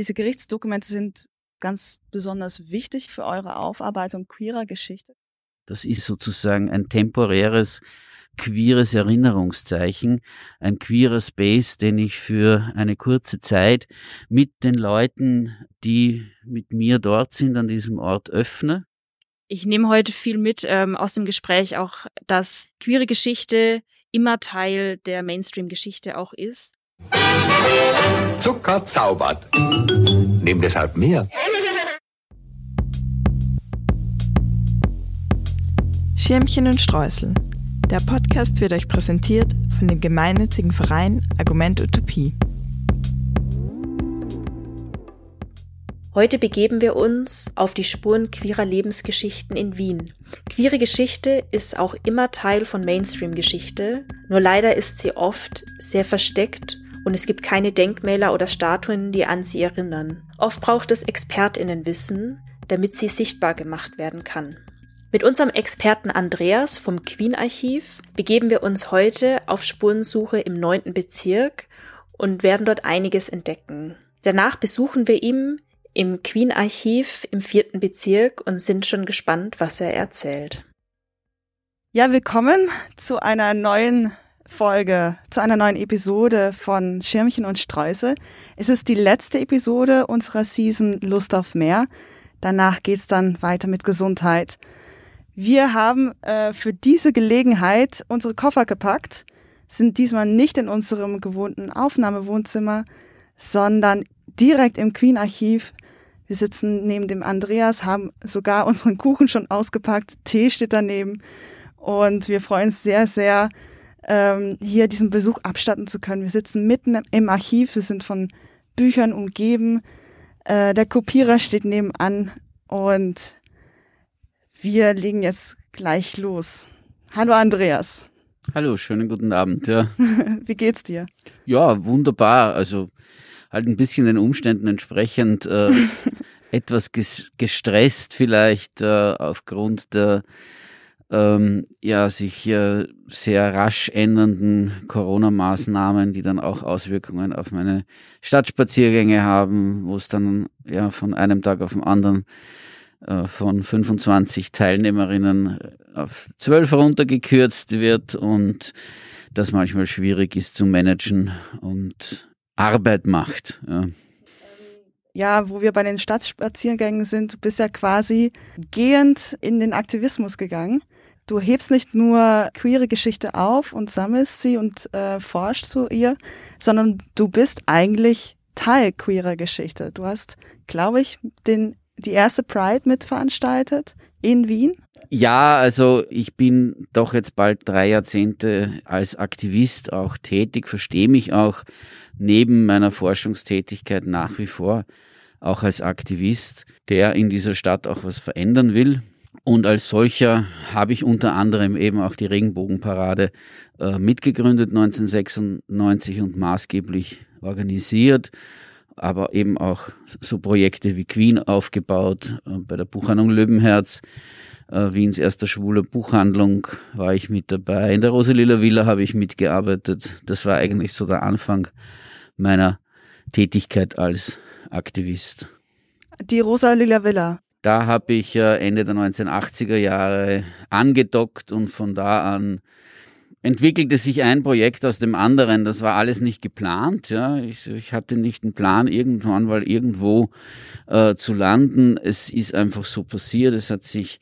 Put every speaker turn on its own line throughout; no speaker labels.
Diese Gerichtsdokumente sind ganz besonders wichtig für eure Aufarbeitung queerer Geschichte.
Das ist sozusagen ein temporäres queeres Erinnerungszeichen, ein queerer Space, den ich für eine kurze Zeit mit den Leuten, die mit mir dort sind, an diesem Ort öffne.
Ich nehme heute viel mit ähm, aus dem Gespräch auch, dass queere Geschichte immer Teil der Mainstream-Geschichte auch ist.
Zucker zaubert. Nimm deshalb mehr.
Schirmchen und Streusel. Der Podcast wird euch präsentiert von dem gemeinnützigen Verein Argument Utopie.
Heute begeben wir uns auf die Spuren queerer Lebensgeschichten in Wien. Queere Geschichte ist auch immer Teil von Mainstream-Geschichte, nur leider ist sie oft sehr versteckt und es gibt keine Denkmäler oder Statuen, die an sie erinnern. Oft braucht es Expertinnenwissen, damit sie sichtbar gemacht werden kann. Mit unserem Experten Andreas vom Queen Archiv begeben wir uns heute auf Spurensuche im neunten Bezirk und werden dort einiges entdecken. Danach besuchen wir ihn im Queen Archiv im vierten Bezirk und sind schon gespannt, was er erzählt.
Ja, willkommen zu einer neuen Folge, zu einer neuen Episode von Schirmchen und Streusel. Es ist die letzte Episode unserer Season Lust auf mehr. Danach geht's dann weiter mit Gesundheit. Wir haben äh, für diese Gelegenheit unsere Koffer gepackt, sind diesmal nicht in unserem gewohnten Aufnahmewohnzimmer, sondern direkt im Queen Archiv. Wir sitzen neben dem Andreas, haben sogar unseren Kuchen schon ausgepackt, Tee steht daneben und wir freuen uns sehr, sehr, ähm, hier diesen Besuch abstatten zu können. Wir sitzen mitten im Archiv, wir sind von Büchern umgeben, äh, der Kopierer steht nebenan und wir legen jetzt gleich los. Hallo Andreas.
Hallo, schönen guten Abend. Ja.
Wie geht's dir?
Ja, wunderbar. Also halt ein bisschen den Umständen entsprechend äh, etwas gestresst vielleicht äh, aufgrund der ähm, ja, sich äh, sehr rasch ändernden Corona-Maßnahmen, die dann auch Auswirkungen auf meine Stadtspaziergänge haben, wo es dann ja von einem Tag auf den anderen äh, von 25 Teilnehmerinnen auf 12 runtergekürzt wird und das manchmal schwierig ist zu managen und Arbeit macht. Ja.
Ja, wo wir bei den Stadtspaziergängen sind, du bist ja quasi gehend in den Aktivismus gegangen. Du hebst nicht nur queere Geschichte auf und sammelst sie und äh, forschst zu ihr, sondern du bist eigentlich Teil queerer Geschichte. Du hast, glaube ich, den die erste Pride mitveranstaltet in Wien?
Ja, also ich bin doch jetzt bald drei Jahrzehnte als Aktivist auch tätig, verstehe mich auch neben meiner Forschungstätigkeit nach wie vor auch als Aktivist, der in dieser Stadt auch was verändern will. Und als solcher habe ich unter anderem eben auch die Regenbogenparade äh, mitgegründet 1996 und maßgeblich organisiert aber eben auch so Projekte wie Queen aufgebaut. Äh, bei der Buchhandlung Löwenherz, äh, Wiens erster schwule Buchhandlung, war ich mit dabei. In der Rosalila Villa habe ich mitgearbeitet. Das war eigentlich so der Anfang meiner Tätigkeit als Aktivist.
Die Rosalila Villa.
Da habe ich Ende der 1980er Jahre angedockt und von da an entwickelte sich ein Projekt aus dem anderen. Das war alles nicht geplant. Ja. Ich, ich hatte nicht einen Plan, irgendwann mal irgendwo äh, zu landen. Es ist einfach so passiert. Es hat sich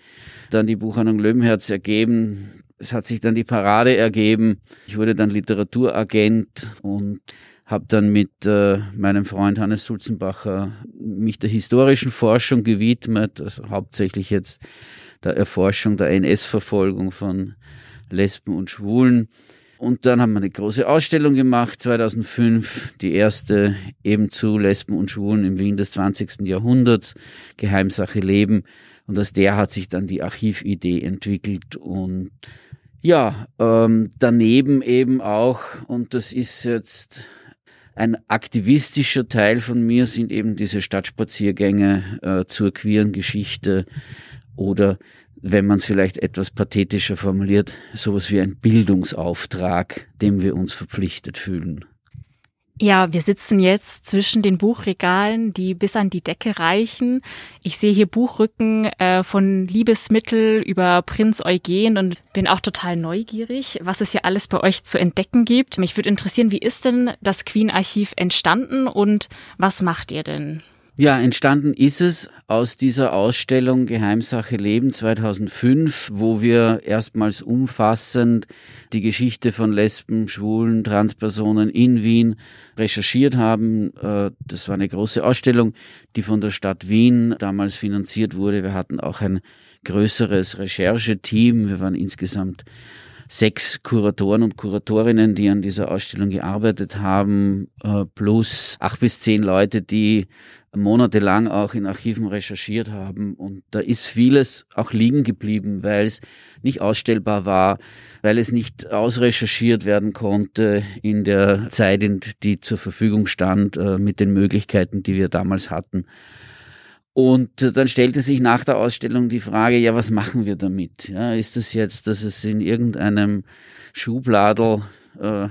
dann die Buchhandlung Löwenherz ergeben. Es hat sich dann die Parade ergeben. Ich wurde dann Literaturagent und habe dann mit äh, meinem Freund Hannes Sulzenbacher mich der historischen Forschung gewidmet, also hauptsächlich jetzt der Erforschung der NS-Verfolgung von Lesben und Schwulen. Und dann haben wir eine große Ausstellung gemacht, 2005, die erste eben zu Lesben und Schwulen im Wien des 20. Jahrhunderts, Geheimsache Leben. Und aus der hat sich dann die Archividee entwickelt und ja, ähm, daneben eben auch, und das ist jetzt ein aktivistischer Teil von mir, sind eben diese Stadtspaziergänge äh, zur queeren Geschichte oder wenn man es vielleicht etwas pathetischer formuliert, sowas wie ein Bildungsauftrag, dem wir uns verpflichtet fühlen.
Ja, wir sitzen jetzt zwischen den Buchregalen, die bis an die Decke reichen. Ich sehe hier Buchrücken äh, von Liebesmittel über Prinz Eugen und bin auch total neugierig, was es hier alles bei euch zu entdecken gibt. Mich würde interessieren, wie ist denn das Queen Archiv entstanden und was macht ihr denn?
Ja, entstanden ist es aus dieser Ausstellung Geheimsache Leben 2005, wo wir erstmals umfassend die Geschichte von Lesben, Schwulen, Transpersonen in Wien recherchiert haben. Äh, das war eine große Ausstellung, die von der Stadt Wien damals finanziert wurde. Wir hatten auch ein größeres Rechercheteam. Wir waren insgesamt sechs Kuratoren und Kuratorinnen, die an dieser Ausstellung gearbeitet haben, äh, plus acht bis zehn Leute, die monatelang auch in Archiven recherchiert haben. Und da ist vieles auch liegen geblieben, weil es nicht ausstellbar war, weil es nicht ausrecherchiert werden konnte in der Zeit, die zur Verfügung stand, äh, mit den Möglichkeiten, die wir damals hatten. Und dann stellte sich nach der Ausstellung die Frage, ja, was machen wir damit? Ja, ist es das jetzt, dass es in irgendeinem Schubladel äh,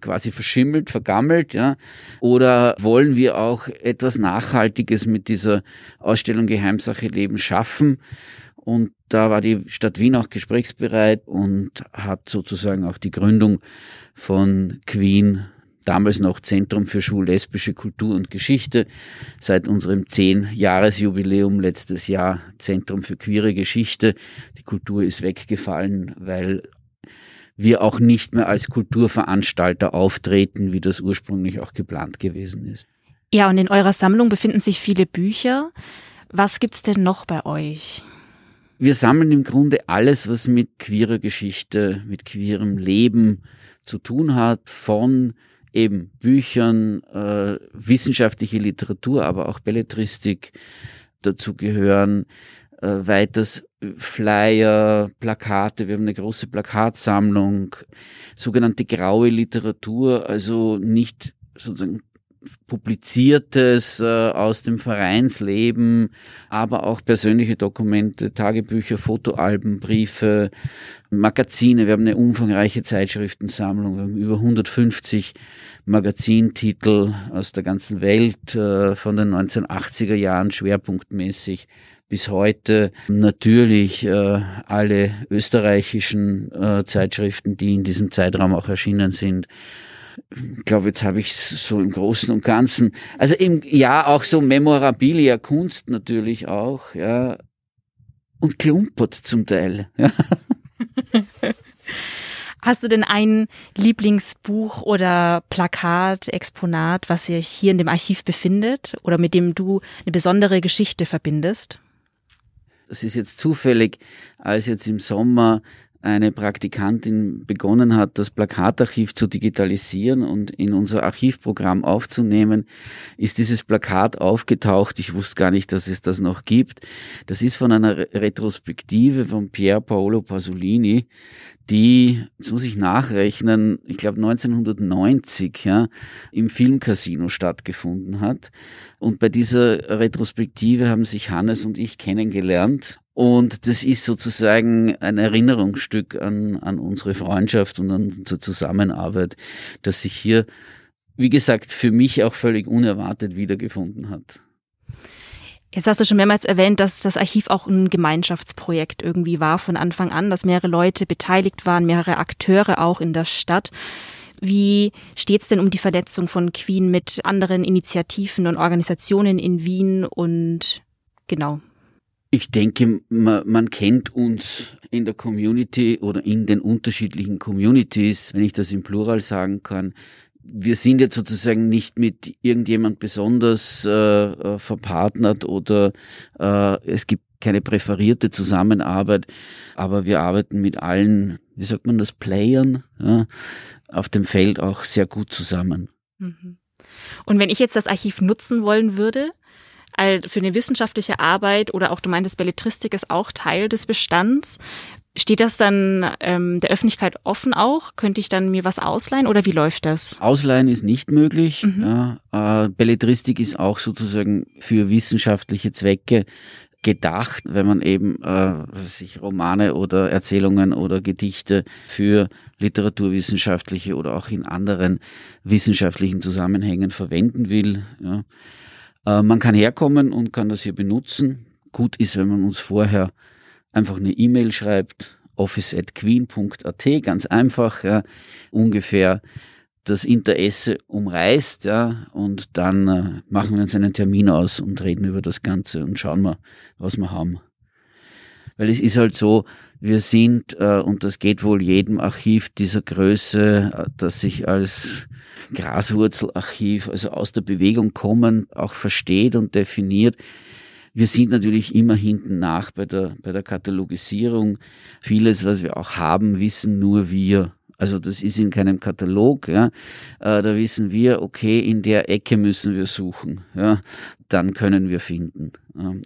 quasi verschimmelt, vergammelt, ja? Oder wollen wir auch etwas Nachhaltiges mit dieser Ausstellung Geheimsache Leben schaffen? Und da war die Stadt Wien auch gesprächsbereit und hat sozusagen auch die Gründung von Queen damals noch Zentrum für schwul-lesbische Kultur und Geschichte, seit unserem Zehn-Jahres-Jubiläum letztes Jahr Zentrum für queere Geschichte. Die Kultur ist weggefallen, weil wir auch nicht mehr als Kulturveranstalter auftreten, wie das ursprünglich auch geplant gewesen ist.
Ja, und in eurer Sammlung befinden sich viele Bücher. Was gibt's denn noch bei euch?
Wir sammeln im Grunde alles, was mit queerer Geschichte, mit queerem Leben zu tun hat, von eben Büchern, äh, wissenschaftliche Literatur, aber auch Belletristik dazu gehören, äh, weiters Flyer, Plakate, wir haben eine große Plakatsammlung, sogenannte graue Literatur, also nicht sozusagen publiziertes äh, aus dem Vereinsleben, aber auch persönliche Dokumente, Tagebücher, Fotoalben, Briefe, Magazine. Wir haben eine umfangreiche Zeitschriftensammlung. Wir haben über 150 Magazintitel aus der ganzen Welt, äh, von den 1980er Jahren schwerpunktmäßig bis heute. Natürlich äh, alle österreichischen äh, Zeitschriften, die in diesem Zeitraum auch erschienen sind ich glaube, jetzt habe ich so im Großen und Ganzen, also im, ja, auch so Memorabilia, Kunst natürlich auch, ja, und klumpert zum Teil. Ja.
Hast du denn ein Lieblingsbuch oder Plakat, Exponat, was sich hier in dem Archiv befindet oder mit dem du eine besondere Geschichte verbindest?
Das ist jetzt zufällig, als jetzt im Sommer eine Praktikantin begonnen hat, das Plakatarchiv zu digitalisieren und in unser Archivprogramm aufzunehmen, ist dieses Plakat aufgetaucht. Ich wusste gar nicht, dass es das noch gibt. Das ist von einer Retrospektive von Pier Paolo Pasolini, die, jetzt muss ich nachrechnen, ich glaube 1990 ja, im Filmcasino stattgefunden hat. Und bei dieser Retrospektive haben sich Hannes und ich kennengelernt und das ist sozusagen ein Erinnerungsstück an, an unsere Freundschaft und an unsere Zusammenarbeit, das sich hier, wie gesagt, für mich auch völlig unerwartet wiedergefunden hat.
Jetzt hast du schon mehrmals erwähnt, dass das Archiv auch ein Gemeinschaftsprojekt irgendwie war von Anfang an, dass mehrere Leute beteiligt waren, mehrere Akteure auch in der Stadt. Wie steht's denn um die Vernetzung von Queen mit anderen Initiativen und Organisationen in Wien und genau?
Ich denke, man, man, kennt uns in der Community oder in den unterschiedlichen Communities, wenn ich das im Plural sagen kann. Wir sind jetzt sozusagen nicht mit irgendjemand besonders äh, äh, verpartnert oder äh, es gibt keine präferierte Zusammenarbeit, aber wir arbeiten mit allen, wie sagt man das, Playern ja, auf dem Feld auch sehr gut zusammen. Mhm.
Und wenn ich jetzt das Archiv nutzen wollen würde, für eine wissenschaftliche Arbeit oder auch du meintest, Belletristik ist auch Teil des Bestands. Steht das dann ähm, der Öffentlichkeit offen auch? Könnte ich dann mir was ausleihen oder wie läuft das?
Ausleihen ist nicht möglich. Mhm. Ja, äh, Belletristik ist auch sozusagen für wissenschaftliche Zwecke gedacht, wenn man eben äh, sich Romane oder Erzählungen oder Gedichte für literaturwissenschaftliche oder auch in anderen wissenschaftlichen Zusammenhängen verwenden will. Ja. Äh, man kann herkommen und kann das hier benutzen. Gut ist, wenn man uns vorher einfach eine E-Mail schreibt, office.queen.at, ganz einfach, ja, ungefähr das Interesse umreißt, ja, und dann äh, machen wir uns einen Termin aus und reden über das Ganze und schauen mal, was wir haben. Weil es ist halt so, wir sind, äh, und das geht wohl jedem Archiv dieser Größe, äh, das sich als Graswurzelarchiv, also aus der Bewegung kommen, auch versteht und definiert. Wir sind natürlich immer hinten nach bei der, bei der Katalogisierung. Vieles, was wir auch haben, wissen nur wir. Also das ist in keinem Katalog. Ja. Äh, da wissen wir, okay, in der Ecke müssen wir suchen. Ja. Dann können wir finden.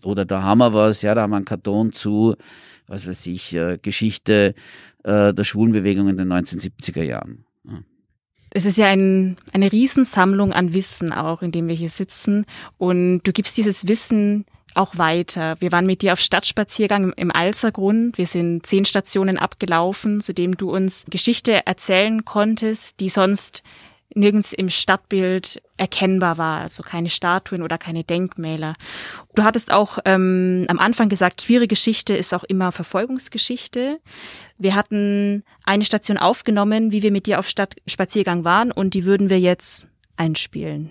Oder da haben wir was, ja, da haben wir einen Karton zu, was weiß ich, äh, Geschichte äh, der Schwulenbewegung in den 1970er Jahren.
Es ist ja ein, eine Riesensammlung an Wissen auch, in dem wir hier sitzen. Und du gibst dieses Wissen auch weiter. Wir waren mit dir auf Stadtspaziergang im Alsergrund. Wir sind zehn Stationen abgelaufen, zu dem du uns Geschichte erzählen konntest, die sonst nirgends im Stadtbild erkennbar war, also keine Statuen oder keine Denkmäler. Du hattest auch ähm, am Anfang gesagt, queere Geschichte ist auch immer Verfolgungsgeschichte. Wir hatten eine Station aufgenommen, wie wir mit dir auf Stadtspaziergang waren, und die würden wir jetzt einspielen.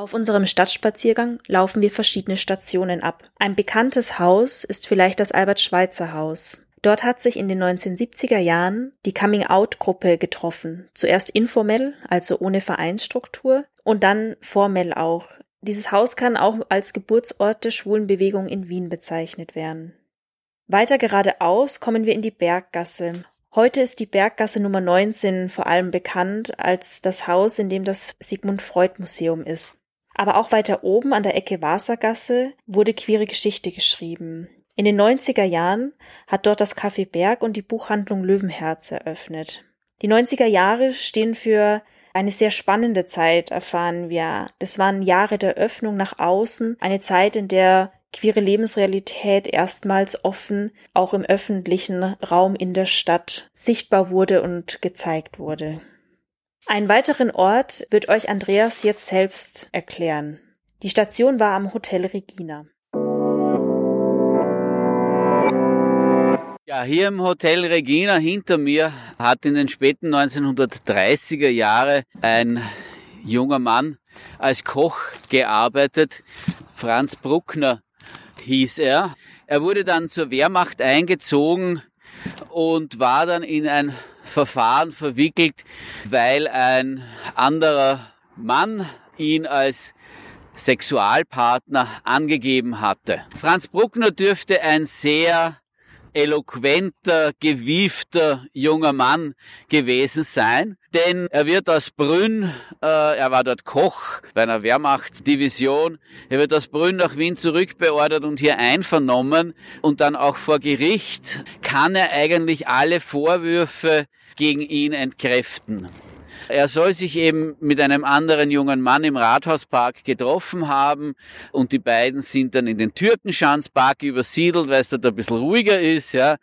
Auf unserem Stadtspaziergang laufen wir verschiedene Stationen ab. Ein bekanntes Haus ist vielleicht das Albert-Schweitzer-Haus. Dort hat sich in den 1970er Jahren die Coming-out-Gruppe getroffen. Zuerst informell, also ohne Vereinsstruktur, und dann formell auch. Dieses Haus kann auch als Geburtsort der Schwulenbewegung in Wien bezeichnet werden. Weiter geradeaus kommen wir in die Berggasse. Heute ist die Berggasse Nummer 19 vor allem bekannt als das Haus, in dem das Sigmund Freud Museum ist. Aber auch weiter oben an der Ecke Wassergasse wurde queere Geschichte geschrieben. In den 90er Jahren hat dort das Café Berg und die Buchhandlung Löwenherz eröffnet. Die 90er Jahre stehen für eine sehr spannende Zeit, erfahren wir. Das waren Jahre der Öffnung nach außen, eine Zeit, in der queere Lebensrealität erstmals offen auch im öffentlichen Raum in der Stadt sichtbar wurde und gezeigt wurde. Einen weiteren Ort wird euch Andreas jetzt selbst erklären. Die Station war am Hotel Regina.
Ja, hier im Hotel Regina hinter mir hat in den späten 1930er Jahren ein junger Mann als Koch gearbeitet. Franz Bruckner hieß er. Er wurde dann zur Wehrmacht eingezogen und war dann in ein Verfahren verwickelt, weil ein anderer Mann ihn als Sexualpartner angegeben hatte. Franz Bruckner dürfte ein sehr eloquenter, gewiefter junger Mann gewesen sein, denn er wird aus Brünn, äh, er war dort Koch bei einer Wehrmachtsdivision, er wird aus Brünn nach Wien zurückbeordert und hier einvernommen und dann auch vor Gericht kann er eigentlich alle Vorwürfe gegen ihn entkräften. Er soll sich eben mit einem anderen jungen Mann im Rathauspark getroffen haben und die beiden sind dann in den Türkenschanzpark übersiedelt, weil es dort ein bisschen ruhiger ist, ja.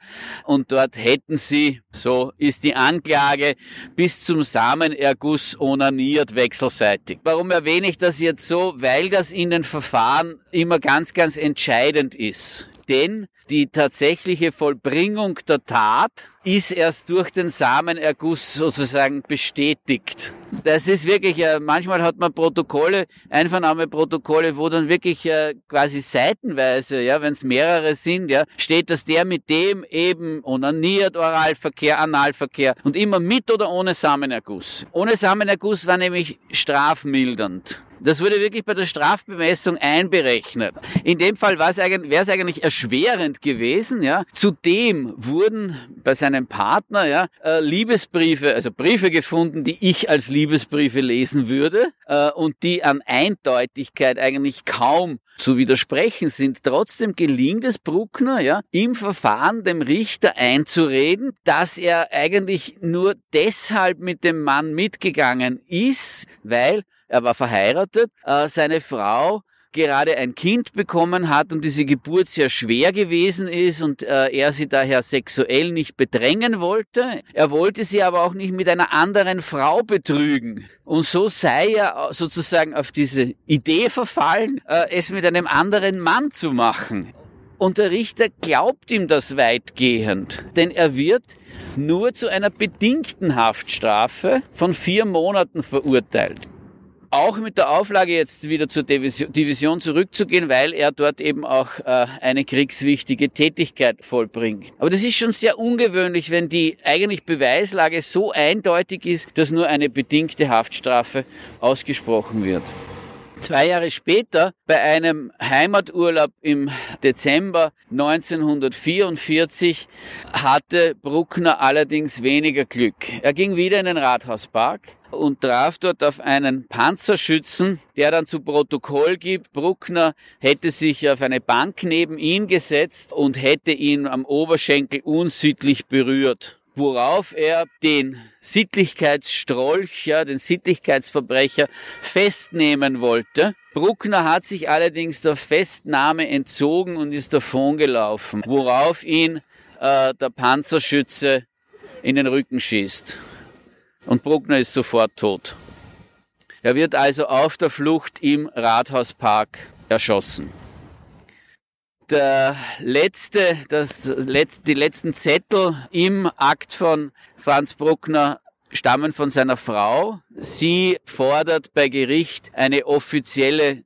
Und dort hätten sie, so ist die Anklage, bis zum Samenerguss onaniert wechselseitig. Warum erwähne ich das jetzt so? Weil das in den Verfahren immer ganz, ganz entscheidend ist. Denn die tatsächliche Vollbringung der Tat ist erst durch den Samenerguss sozusagen bestätigt. Das ist wirklich, äh, manchmal hat man Protokolle, Einvernahmeprotokolle, wo dann wirklich äh, quasi seitenweise, ja, wenn es mehrere sind, ja, steht, dass der mit dem eben onaniert, Oralverkehr, Analverkehr und immer mit oder ohne Samenerguss. Ohne Samenerguss war nämlich strafmildernd. Das wurde wirklich bei der Strafbemessung einberechnet. In dem Fall wäre es eigentlich erschwerend gewesen. Ja. Zudem wurden bei seinem Partner ja, äh, Liebesbriefe, also Briefe gefunden, die ich als Liebesbriefe lesen würde äh, und die an Eindeutigkeit eigentlich kaum zu widersprechen sind. Trotzdem gelingt es Bruckner, ja, im Verfahren dem Richter einzureden, dass er eigentlich nur deshalb mit dem Mann mitgegangen ist, weil er war verheiratet, äh, seine Frau gerade ein Kind bekommen hat und diese Geburt sehr schwer gewesen ist und äh, er sie daher sexuell nicht bedrängen wollte. Er wollte sie aber auch nicht mit einer anderen Frau betrügen. Und so sei er sozusagen auf diese Idee verfallen, äh, es mit einem anderen Mann zu machen. Und der Richter glaubt ihm das weitgehend, denn er wird nur zu einer bedingten Haftstrafe von vier Monaten verurteilt auch mit der Auflage jetzt wieder zur Division zurückzugehen, weil er dort eben auch äh, eine kriegswichtige Tätigkeit vollbringt. Aber das ist schon sehr ungewöhnlich, wenn die eigentlich Beweislage so eindeutig ist, dass nur eine bedingte Haftstrafe ausgesprochen wird. Zwei Jahre später, bei einem Heimaturlaub im Dezember 1944, hatte Bruckner allerdings weniger Glück. Er ging wieder in den Rathauspark und traf dort auf einen Panzerschützen, der dann zu Protokoll gibt, Bruckner hätte sich auf eine Bank neben ihn gesetzt und hätte ihn am Oberschenkel unsittlich berührt worauf er den Sittlichkeitsstrolch, ja, den Sittlichkeitsverbrecher festnehmen wollte. Bruckner hat sich allerdings der Festnahme entzogen und ist davongelaufen, worauf ihn äh, der Panzerschütze in den Rücken schießt. Und Bruckner ist sofort tot. Er wird also auf der Flucht im Rathauspark erschossen der letzte, das die letzten Zettel im Akt von Franz Bruckner stammen von seiner Frau. Sie fordert bei Gericht eine offizielle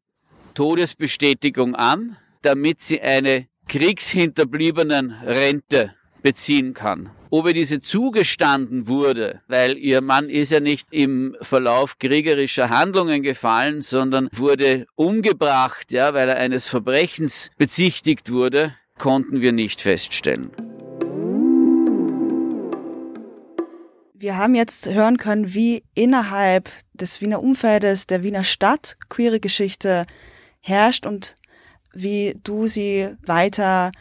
Todesbestätigung an, damit sie eine kriegshinterbliebenen Rente beziehen kann. Ob ihr diese zugestanden wurde, weil ihr Mann ist ja nicht im Verlauf kriegerischer Handlungen gefallen, sondern wurde umgebracht, ja, weil er eines Verbrechens bezichtigt wurde, konnten wir nicht feststellen.
Wir haben jetzt hören können, wie innerhalb des Wiener Umfeldes, der Wiener Stadt queere Geschichte herrscht und wie du sie weiter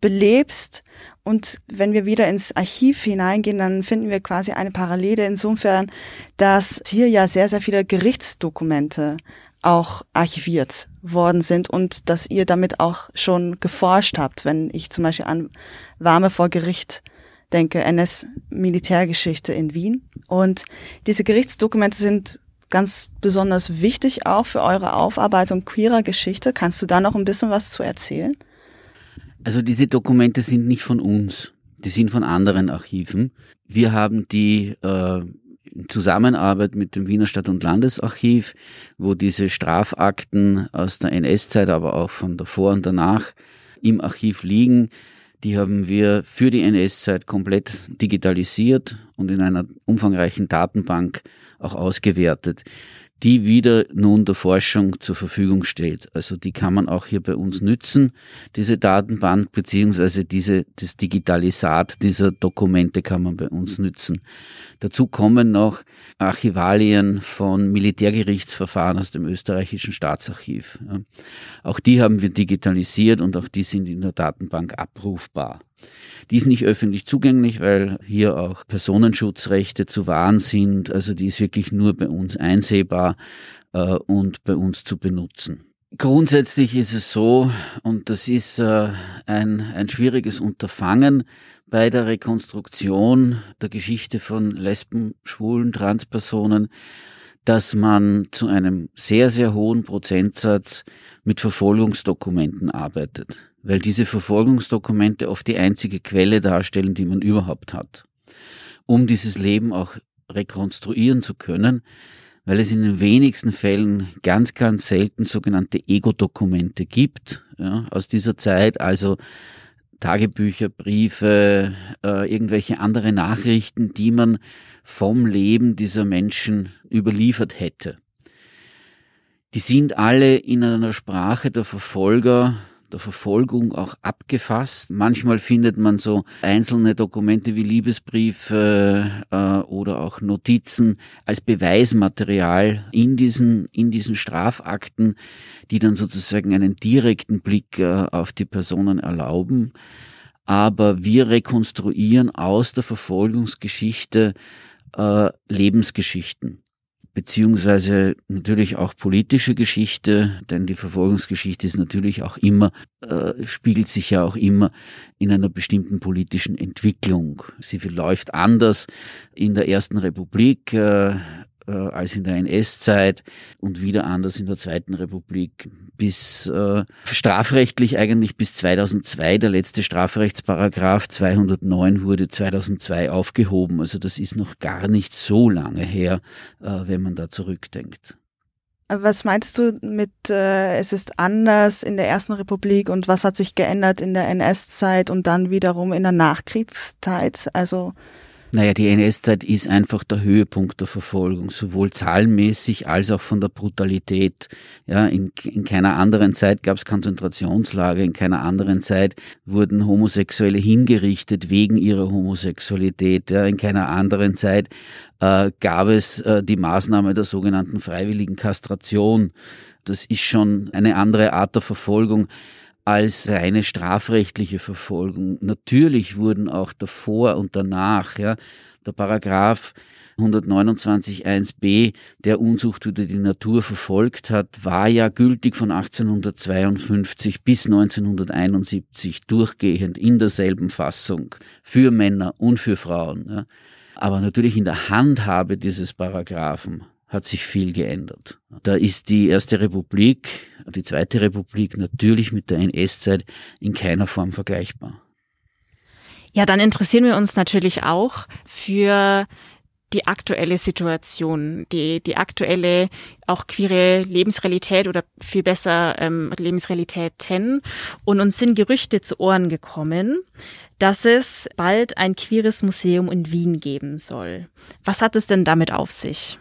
belebst. Und wenn wir wieder ins Archiv hineingehen, dann finden wir quasi eine Parallele insofern, dass hier ja sehr, sehr viele Gerichtsdokumente auch archiviert worden sind und dass ihr damit auch schon geforscht habt, wenn ich zum Beispiel an Warme vor Gericht denke, NS-Militärgeschichte in Wien. Und diese Gerichtsdokumente sind ganz besonders wichtig auch für eure Aufarbeitung queerer Geschichte. Kannst du da noch ein bisschen was zu erzählen?
Also diese Dokumente sind nicht von uns, die sind von anderen Archiven. Wir haben die äh, in Zusammenarbeit mit dem Wiener Stadt- und Landesarchiv, wo diese Strafakten aus der NS-Zeit, aber auch von davor und danach im Archiv liegen, die haben wir für die NS-Zeit komplett digitalisiert und in einer umfangreichen Datenbank auch ausgewertet die wieder nun der Forschung zur Verfügung steht. Also die kann man auch hier bei uns nützen, diese Datenbank beziehungsweise diese, das Digitalisat dieser Dokumente kann man bei uns nützen. Dazu kommen noch Archivalien von Militärgerichtsverfahren aus dem österreichischen Staatsarchiv. Auch die haben wir digitalisiert und auch die sind in der Datenbank abrufbar. Die ist nicht öffentlich zugänglich, weil hier auch Personenschutzrechte zu wahren sind. Also die ist wirklich nur bei uns einsehbar äh, und bei uns zu benutzen. Grundsätzlich ist es so, und das ist äh, ein, ein schwieriges Unterfangen bei der Rekonstruktion der Geschichte von Lesben, Schwulen, Transpersonen, dass man zu einem sehr, sehr hohen Prozentsatz mit Verfolgungsdokumenten arbeitet weil diese Verfolgungsdokumente oft die einzige Quelle darstellen, die man überhaupt hat, um dieses Leben auch rekonstruieren zu können, weil es in den wenigsten Fällen ganz, ganz selten sogenannte Ego-Dokumente gibt ja, aus dieser Zeit, also Tagebücher, Briefe, äh, irgendwelche andere Nachrichten, die man vom Leben dieser Menschen überliefert hätte. Die sind alle in einer Sprache der Verfolger der Verfolgung auch abgefasst. Manchmal findet man so einzelne Dokumente wie Liebesbriefe äh, oder auch Notizen als Beweismaterial in diesen, in diesen Strafakten, die dann sozusagen einen direkten Blick äh, auf die Personen erlauben. Aber wir rekonstruieren aus der Verfolgungsgeschichte äh, Lebensgeschichten beziehungsweise natürlich auch politische Geschichte, denn die Verfolgungsgeschichte ist natürlich auch immer, äh, spiegelt sich ja auch immer in einer bestimmten politischen Entwicklung. Sie läuft anders in der Ersten Republik. Äh, äh, als in der NS-Zeit und wieder anders in der Zweiten Republik bis äh, strafrechtlich eigentlich bis 2002. Der letzte Strafrechtsparagraph 209 wurde 2002 aufgehoben. Also das ist noch gar nicht so lange her, äh, wenn man da zurückdenkt.
Was meinst du mit, äh, es ist anders in der Ersten Republik und was hat sich geändert in der NS-Zeit und dann wiederum in der Nachkriegszeit? Also
naja, die NS-Zeit ist einfach der Höhepunkt der Verfolgung, sowohl zahlenmäßig als auch von der Brutalität. Ja, in, in keiner anderen Zeit gab es Konzentrationslager, in keiner anderen Zeit wurden Homosexuelle hingerichtet wegen ihrer Homosexualität. Ja, in keiner anderen Zeit äh, gab es äh, die Maßnahme der sogenannten freiwilligen Kastration. Das ist schon eine andere Art der Verfolgung als reine strafrechtliche Verfolgung. Natürlich wurden auch davor und danach, ja, der Paragraph 129 1b, der Unzucht oder die Natur verfolgt hat, war ja gültig von 1852 bis 1971 durchgehend in derselben Fassung für Männer und für Frauen. Ja. Aber natürlich in der Handhabe dieses Paragraphen hat sich viel geändert. Da ist die Erste Republik, die Zweite Republik natürlich mit der NS-Zeit in keiner Form vergleichbar.
Ja, dann interessieren wir uns natürlich auch für die aktuelle Situation, die, die aktuelle auch queere Lebensrealität oder viel besser ähm, Lebensrealitäten. Und uns sind Gerüchte zu Ohren gekommen, dass es bald ein queeres Museum in Wien geben soll. Was hat es denn damit auf sich?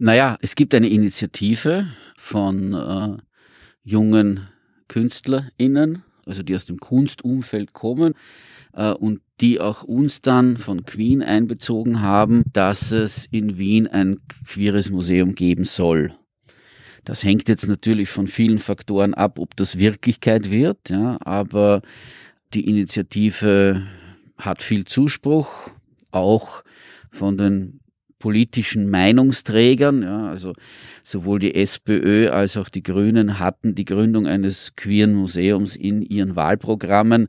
Naja, es gibt eine Initiative von äh, jungen KünstlerInnen, also die aus dem Kunstumfeld kommen äh, und die auch uns dann von Queen einbezogen haben, dass es in Wien ein queeres Museum geben soll. Das hängt jetzt natürlich von vielen Faktoren ab, ob das Wirklichkeit wird, ja, aber die Initiative hat viel Zuspruch, auch von den politischen Meinungsträgern, ja, also sowohl die SPÖ als auch die Grünen hatten die Gründung eines queeren Museums in ihren Wahlprogrammen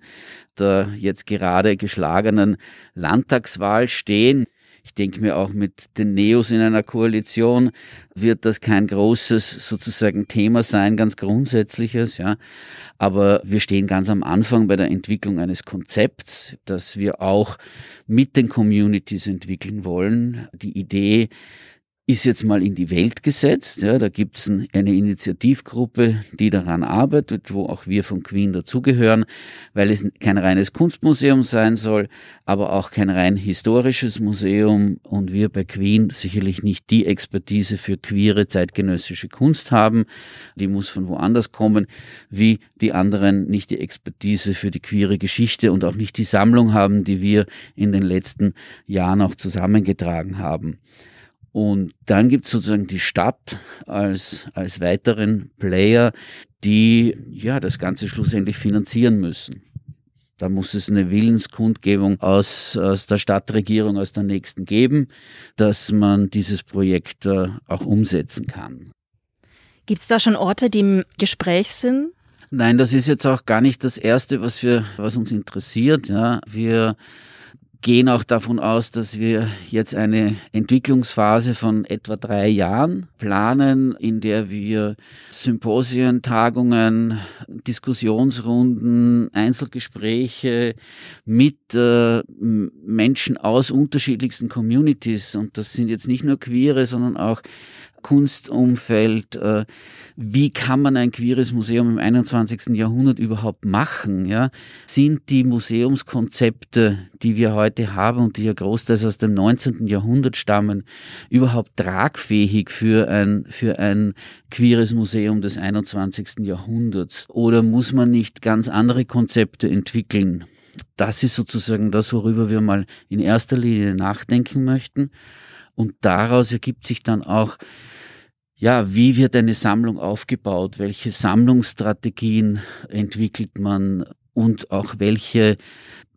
der jetzt gerade geschlagenen Landtagswahl stehen. Ich denke mir auch mit den Neos in einer Koalition wird das kein großes sozusagen Thema sein, ganz grundsätzliches, ja. Aber wir stehen ganz am Anfang bei der Entwicklung eines Konzepts, das wir auch mit den Communities entwickeln wollen. Die Idee, ist jetzt mal in die Welt gesetzt. Ja, da gibt es eine Initiativgruppe, die daran arbeitet, wo auch wir von Queen dazugehören, weil es kein reines Kunstmuseum sein soll, aber auch kein rein historisches Museum und wir bei Queen sicherlich nicht die Expertise für queere zeitgenössische Kunst haben. Die muss von woanders kommen, wie die anderen nicht die Expertise für die queere Geschichte und auch nicht die Sammlung haben, die wir in den letzten Jahren auch zusammengetragen haben. Und dann gibt es sozusagen die Stadt als, als weiteren Player, die ja das Ganze schlussendlich finanzieren müssen. Da muss es eine Willenskundgebung aus, aus der Stadtregierung, aus der nächsten geben, dass man dieses Projekt äh, auch umsetzen kann.
Gibt es da schon Orte, die im Gespräch sind?
Nein, das ist jetzt auch gar nicht das Erste, was wir, was uns interessiert. Ja, wir gehen auch davon aus, dass wir jetzt eine Entwicklungsphase von etwa drei Jahren planen, in der wir Symposien, Tagungen, Diskussionsrunden, Einzelgespräche mit äh, Menschen aus unterschiedlichsten Communities, und das sind jetzt nicht nur queere, sondern auch Kunstumfeld, äh, wie kann man ein queeres Museum im 21. Jahrhundert überhaupt machen? Ja? Sind die Museumskonzepte, die wir heute haben und die ja großteils aus dem 19. Jahrhundert stammen, überhaupt tragfähig für ein, für ein queeres Museum des 21. Jahrhunderts? Oder muss man nicht ganz andere Konzepte entwickeln? Das ist sozusagen das, worüber wir mal in erster Linie nachdenken möchten. Und daraus ergibt sich dann auch, ja, wie wird eine Sammlung aufgebaut? Welche Sammlungsstrategien entwickelt man? Und auch welche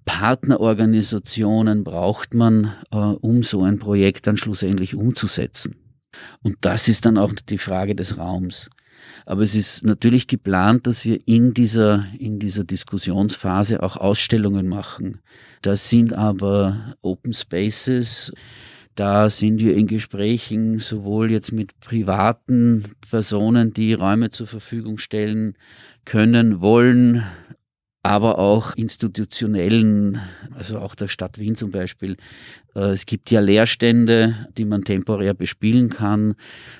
Partnerorganisationen braucht man, äh, um so ein Projekt dann schlussendlich umzusetzen? Und das ist dann auch die Frage des Raums. Aber es ist natürlich geplant, dass wir in dieser, in dieser Diskussionsphase auch Ausstellungen machen. Das sind aber Open Spaces. Da sind wir in Gesprächen sowohl jetzt mit privaten Personen, die Räume zur Verfügung stellen können, wollen, aber auch institutionellen, also auch der Stadt Wien zum Beispiel. Äh, es gibt ja Leerstände, die man temporär bespielen kann.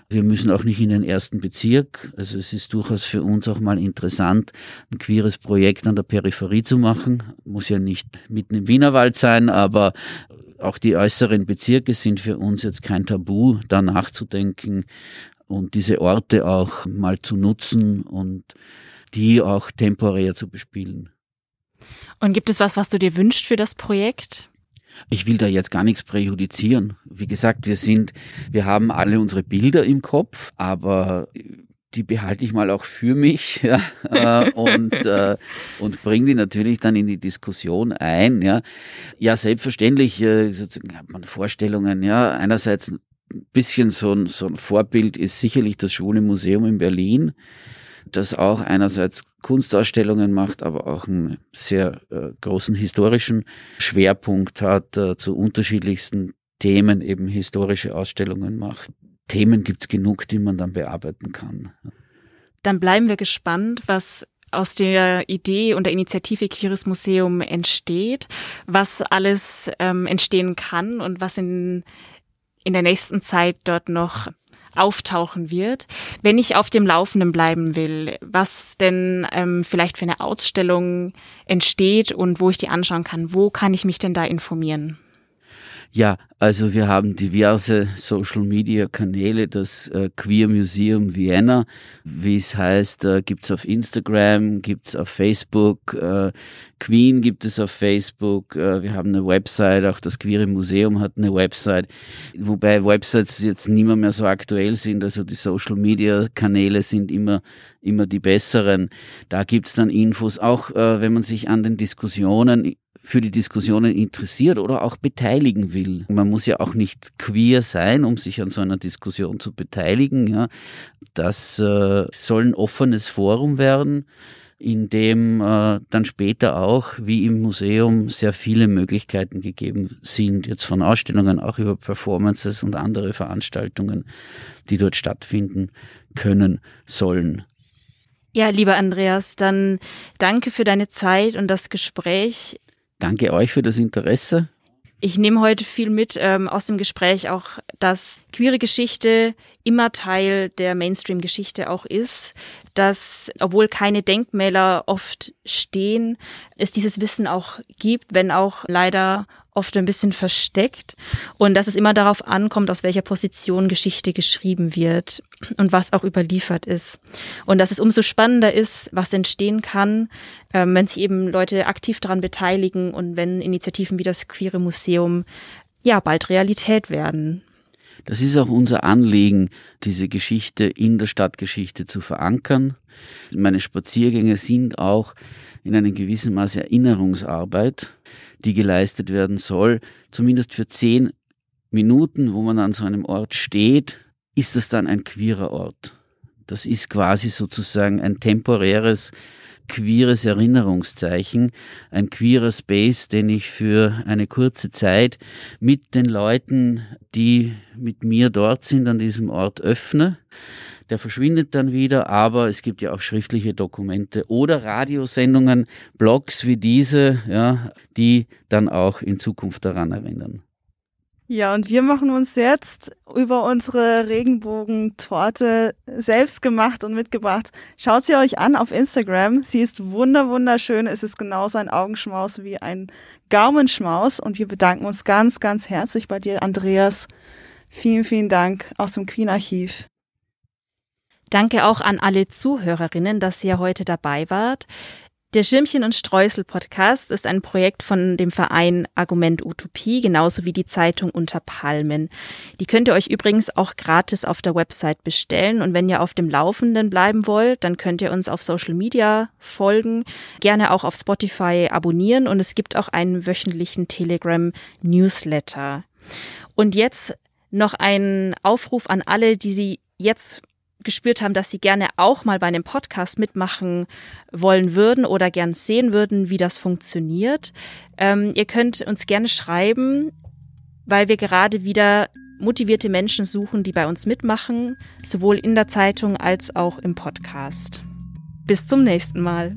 Wir müssen auch nicht in den ersten Bezirk. Also es ist durchaus für uns auch mal interessant, ein queeres Projekt an der Peripherie zu machen. Muss ja nicht mitten im Wienerwald sein, aber auch die äußeren Bezirke sind für uns jetzt kein Tabu, da nachzudenken und diese Orte auch mal zu nutzen und die auch temporär zu bespielen.
Und gibt es was, was du dir wünschst für das Projekt?
Ich will da jetzt gar nichts präjudizieren. Wie gesagt, wir sind, wir haben alle unsere Bilder im Kopf, aber die behalte ich mal auch für mich ja, äh, und, äh, und bringe die natürlich dann in die Diskussion ein. Ja, ja selbstverständlich äh, hat man Vorstellungen. Ja, einerseits ein bisschen so ein, so ein Vorbild ist sicherlich das Schule-Museum in Berlin das auch einerseits Kunstausstellungen macht, aber auch einen sehr äh, großen historischen Schwerpunkt hat, äh, zu unterschiedlichsten Themen eben historische Ausstellungen macht. Themen gibt es genug, die man dann bearbeiten kann.
Dann bleiben wir gespannt, was aus der Idee und der Initiative Queeres Museum entsteht, was alles ähm, entstehen kann und was in, in der nächsten Zeit dort noch auftauchen wird. Wenn ich auf dem Laufenden bleiben will, was denn ähm, vielleicht für eine Ausstellung entsteht und wo ich die anschauen kann, wo kann ich mich denn da informieren?
Ja, also wir haben diverse Social Media Kanäle, das äh, Queer Museum Vienna, wie es heißt, äh, gibt's auf Instagram, gibt's auf Facebook, äh, Queen gibt es auf Facebook, äh, wir haben eine Website, auch das Queere Museum hat eine Website, wobei Websites jetzt nicht mehr, so aktuell sind, also die Social Media Kanäle sind immer immer die besseren. Da gibt's dann Infos, auch äh, wenn man sich an den Diskussionen für die Diskussionen interessiert oder auch beteiligen will. Man muss ja auch nicht queer sein, um sich an so einer Diskussion zu beteiligen. Ja. Das äh, soll ein offenes Forum werden, in dem äh, dann später auch, wie im Museum, sehr viele Möglichkeiten gegeben sind, jetzt von Ausstellungen, auch über Performances und andere Veranstaltungen, die dort stattfinden können sollen.
Ja, lieber Andreas, dann danke für deine Zeit und das Gespräch.
Danke euch für das Interesse.
Ich nehme heute viel mit ähm, aus dem Gespräch auch, dass queere Geschichte immer Teil der Mainstream-Geschichte auch ist, dass obwohl keine Denkmäler oft stehen, es dieses Wissen auch gibt, wenn auch leider oft ein bisschen versteckt und dass es immer darauf ankommt, aus welcher Position Geschichte geschrieben wird und was auch überliefert ist. Und dass es umso spannender ist, was entstehen kann, ähm, wenn sich eben Leute aktiv daran beteiligen und wenn Initiativen wie das Queere Museum ja bald Realität werden.
Das ist auch unser Anliegen, diese Geschichte in der Stadtgeschichte zu verankern. Meine Spaziergänge sind auch in einem gewissen Maße Erinnerungsarbeit die geleistet werden soll. Zumindest für zehn Minuten, wo man an so einem Ort steht, ist das dann ein queerer Ort. Das ist quasi sozusagen ein temporäres queeres Erinnerungszeichen, ein queerer Space, den ich für eine kurze Zeit mit den Leuten, die mit mir dort sind, an diesem Ort öffne der verschwindet dann wieder, aber es gibt ja auch schriftliche Dokumente oder Radiosendungen, Blogs wie diese, ja, die dann auch in Zukunft daran erinnern.
Ja, und wir machen uns jetzt über unsere Regenbogentorte selbst gemacht und mitgebracht. Schaut sie euch an auf Instagram. Sie ist wunder wunderschön. Es ist genauso ein Augenschmaus wie ein Gaumenschmaus. Und wir bedanken uns ganz, ganz herzlich bei dir, Andreas. Vielen, vielen Dank aus dem Queen Archiv.
Danke auch an alle Zuhörerinnen, dass ihr heute dabei wart. Der Schirmchen und Streusel Podcast ist ein Projekt von dem Verein Argument Utopie, genauso wie die Zeitung Unter Palmen. Die könnt ihr euch übrigens auch gratis auf der Website bestellen. Und wenn ihr auf dem Laufenden bleiben wollt, dann könnt ihr uns auf Social Media folgen, gerne auch auf Spotify abonnieren und es gibt auch einen wöchentlichen Telegram Newsletter. Und jetzt Noch ein Aufruf an alle, die Sie jetzt gespürt haben, dass sie gerne auch mal bei einem Podcast mitmachen wollen würden oder gern sehen würden, wie das funktioniert. Ähm, ihr könnt uns gerne schreiben, weil wir gerade wieder motivierte Menschen suchen, die bei uns mitmachen, sowohl in der Zeitung als auch im Podcast. Bis zum nächsten Mal.